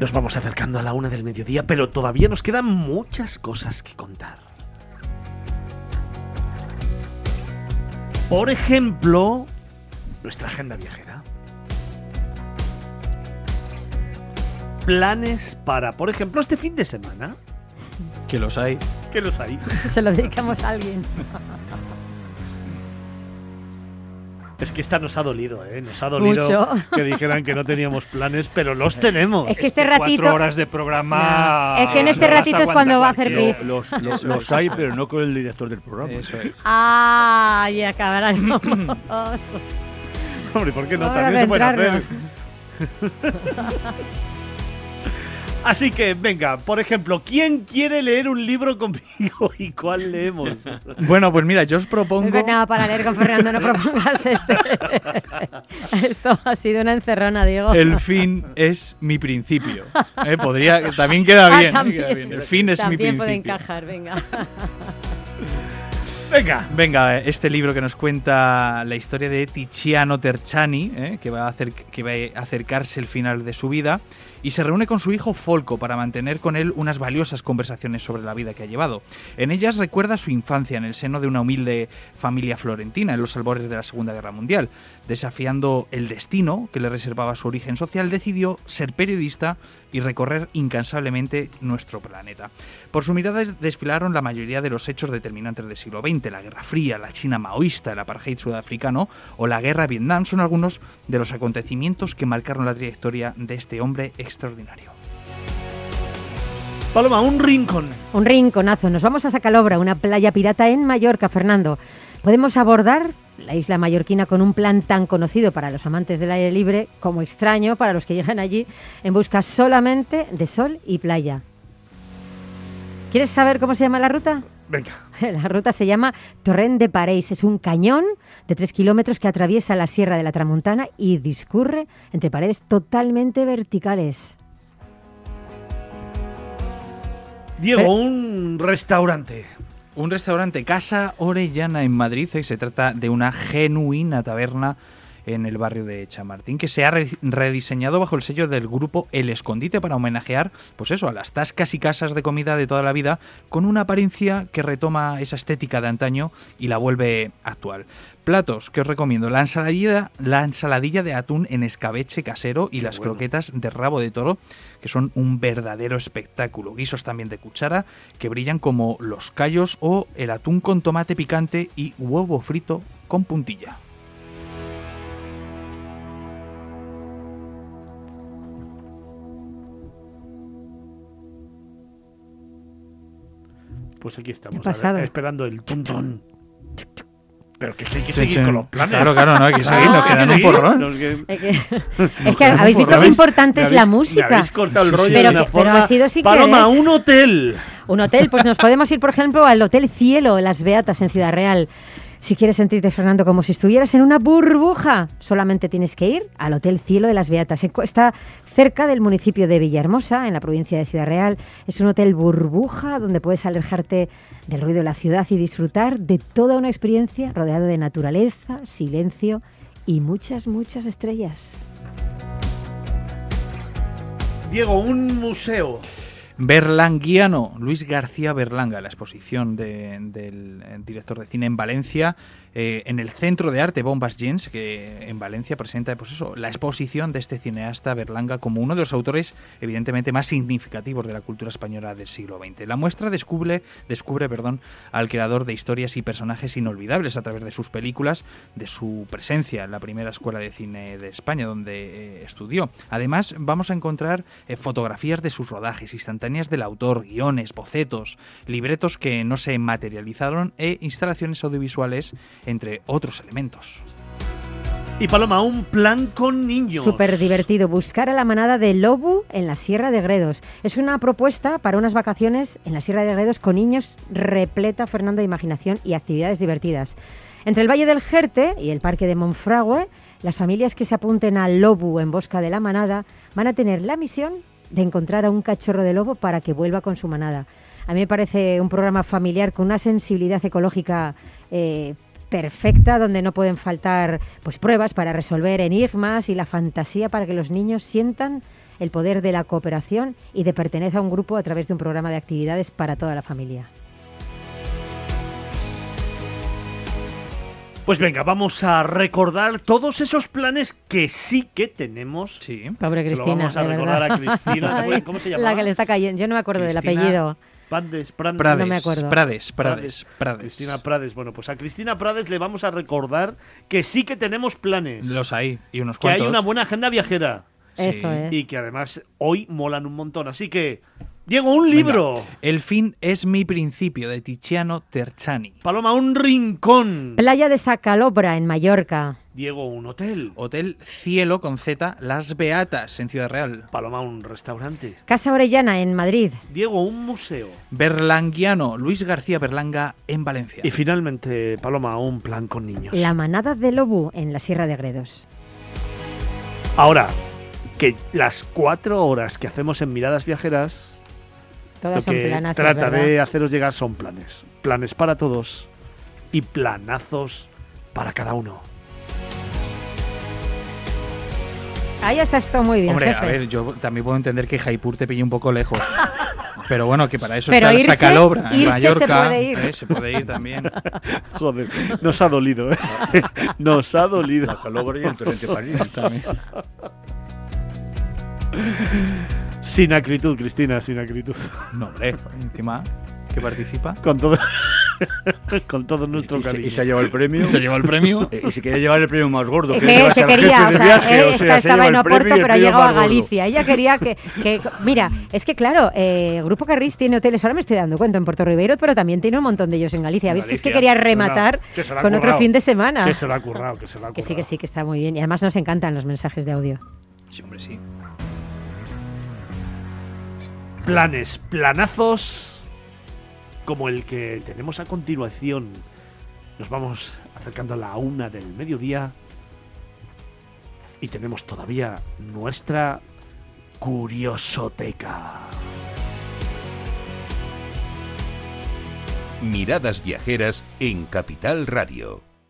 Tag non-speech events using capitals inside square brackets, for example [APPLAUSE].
Nos vamos acercando a la una del mediodía, pero todavía nos quedan muchas cosas que contar. Por ejemplo, nuestra agenda viajera. Planes para, por ejemplo, este fin de semana. Que los hay. Que los hay. [LAUGHS] Se lo dedicamos a alguien. Es que esta nos ha dolido, ¿eh? Nos ha dolido Mucho. que dijeran que no teníamos planes, pero los tenemos. Es que este ratito. Cuatro horas de programa. No, es que en este ratito es cuando va a hacer pis. Los, los, los hay, pero no con el director del programa. Eso es. ¡Ah! Y acabarán. [LAUGHS] Hombre, ¿por qué no? También se puede hacer. [LAUGHS] Así que, venga, por ejemplo, ¿quién quiere leer un libro conmigo y cuál leemos? Bueno, pues mira, yo os propongo. No hay nada para leer con Fernando, no propongas este. [LAUGHS] Esto ha sido una encerrona, Diego. El fin es mi principio. Eh, Podría, también queda Ah, bien, eh, también. queda bien. El fin es mi También principio. puede encajar, venga. Venga, Venga, este libro que nos cuenta la historia de Tiziano Terciani, eh, que, va a hacer, que va a acercarse el final de su vida, y se reúne con su hijo Folco para mantener con él unas valiosas conversaciones sobre la vida que ha llevado. En ellas recuerda su infancia en el seno de una humilde familia florentina en los albores de la Segunda Guerra Mundial. Desafiando el destino que le reservaba su origen social, decidió ser periodista y recorrer incansablemente nuestro planeta. Por su mirada des- desfilaron la mayoría de los hechos determinantes del siglo XX, la Guerra Fría, la China maoísta, el apartheid sudafricano o la Guerra de Vietnam son algunos de los acontecimientos que marcaron la trayectoria de este hombre extraordinario. Paloma, un rincón. Un rinconazo. Nos vamos a Sacalobra, una playa pirata en Mallorca, Fernando. Podemos abordar la isla mallorquina con un plan tan conocido para los amantes del aire libre como extraño para los que llegan allí en busca solamente de sol y playa. ¿Quieres saber cómo se llama la ruta? Venga. [LAUGHS] La ruta se llama Torrent de Pareis. Es un cañón de tres kilómetros que atraviesa la Sierra de la Tramuntana y discurre entre paredes totalmente verticales. Diego, Pero- un restaurante. Un restaurante Casa Orellana en Madrid y se trata de una genuina taberna en el barrio de Chamartín que se ha re- rediseñado bajo el sello del grupo El Escondite para homenajear pues eso a las tascas y casas de comida de toda la vida con una apariencia que retoma esa estética de antaño y la vuelve actual. Platos que os recomiendo, la ensaladilla, la ensaladilla de atún en escabeche casero y las bueno. croquetas de rabo de toro, que son un verdadero espectáculo. Guisos también de cuchara, que brillan como los callos o el atún con tomate picante y huevo frito con puntilla. Pues aquí estamos, esperando el tun tun. Pero que, que hay que Sí, seguir sí. con los planes. Claro, claro, no hay que [LAUGHS] seguir, nos quedan un porrón. Es que, [LAUGHS] es que quedan habéis visto qué importante es la Me música. habéis cortado el Sí, sí, rollo sí. de Pero una que- pero forma. ha sido sin Paloma, querer. un hotel. Un hotel, pues nos podemos ir, por ejemplo, al Hotel Cielo, Las Beatas, en Ciudad Real. Si quieres sentirte, Fernando, como si estuvieras en una burbuja, solamente tienes que ir al Hotel Cielo de Las Beatas. Está cerca del municipio de Villahermosa, en la provincia de Ciudad Real. Es un hotel burbuja donde puedes alejarte del ruido de la ciudad y disfrutar de toda una experiencia rodeado de naturaleza, silencio y muchas, muchas estrellas. Diego, un museo. Berlanguiano, Luis García Berlanga, la exposición de- del eh, director de cine en Valencia, eh, en el Centro de Arte Bombas Gens, que en Valencia presenta pues eso, la exposición de este cineasta Berlanga como uno de los autores evidentemente más significativos de la cultura española del siglo XX. La muestra descubre, descubre perdón, al creador de historias y personajes inolvidables a través de sus películas, de su presencia en la primera escuela de cine de España donde eh, estudió. Además, vamos a encontrar fotografías de sus rodajes, instantáneas del autor, guiones, bocetos, libretos que no se materializaron e instalaciones audiovisuales, entre otros elementos. Y Paloma, un plan con niños. Súper divertido. Buscar a la manada de lobo en la Sierra de Gredos. Es una propuesta para unas vacaciones en la Sierra de Gredos con niños repleta, Fernando, de imaginación y actividades divertidas. Entre el Valle del Jerte y el Parque de Monfragüe, las familias que se apunten al lobo en busca de la manada van a tener la misión de encontrar a un cachorro de lobo para que vuelva con su manada. A mí me parece un programa familiar con una sensibilidad ecológica eh, perfecta, donde no pueden faltar pues, pruebas para resolver enigmas y la fantasía para que los niños sientan el poder de la cooperación y de pertenecer a un grupo a través de un programa de actividades para toda la familia. Pues venga, vamos a recordar todos esos planes que sí que tenemos. Sí. Pobre Se lo Cristina. vamos a de recordar verdad. a Cristina. [LAUGHS] Ay, ¿Cómo se llama? La que le está cayendo. Yo no me acuerdo del Cristina- apellido. Pandes, Prandes. Prades, No me acuerdo. Prades, Prades, Prades. Cristina Prades. Bueno, pues a Cristina Prades le vamos a recordar que sí que tenemos planes. Los hay, y unos que hay cuantos. una buena agenda viajera. Sí. Esto es. Y que además hoy molan un montón. Así que, Diego, un libro. El fin es mi principio, de Tiziano Terchani. Paloma, un rincón. Playa de Sacalobra, en Mallorca. Diego, un hotel. Hotel Cielo con Z, Las Beatas, en Ciudad Real. Paloma, un restaurante. Casa Orellana, en Madrid. Diego, un museo. Berlanguiano, Luis García Berlanga, en Valencia. Y finalmente, Paloma, un plan con niños. La manada de Lobu, en la Sierra de Gredos. Ahora, que las cuatro horas que hacemos en Miradas Viajeras, Todas lo son que planazos, trata ¿verdad? de haceros llegar son planes. Planes para todos y planazos para cada uno. Ahí está esto muy bien, Hombre, jefe. a ver, yo también puedo entender que Jaipur te pille un poco lejos. [LAUGHS] Pero bueno, que para eso Pero está irse- Sacalobra, en irse se Mallorca. puede ir. ¿eh? Se puede ir también. [LAUGHS] Joder, nos ha dolido, ¿eh? [LAUGHS] Nos ha dolido. La Calobra y el Torrente París. también. Sin acritud, Cristina, sin acritud. No, hombre, encima que participa. Con todo, [LAUGHS] con todo nuestro Y se, cariño. y se ha llevado el premio. Se lleva el premio. Eh, Y se quería llevar el premio más gordo. Es Que, al quería, o sea, viaje, eh, o sea, esta- se estaba lleva en Oporto, y pero ha llegado a gordo. Galicia. Ella quería que, que- Mira, es que claro, eh, Grupo Carris tiene hoteles, ahora me estoy dando cuenta, en Puerto Ribeiro, pero también tiene un montón de ellos en Galicia. A ver si es que quería rematar No, que se con otro currado. fin de semana. Que se lo ha currado, que se lo ha Que sí, que currado. sí, que está muy bien. Y además nos encantan los mensajes de audio. Sí, hombre, sí. Planes, planazos como el que tenemos a continuación. Nos vamos acercando a la una del mediodía y tenemos todavía nuestra curiosoteca. Miradas viajeras en Capital Radio.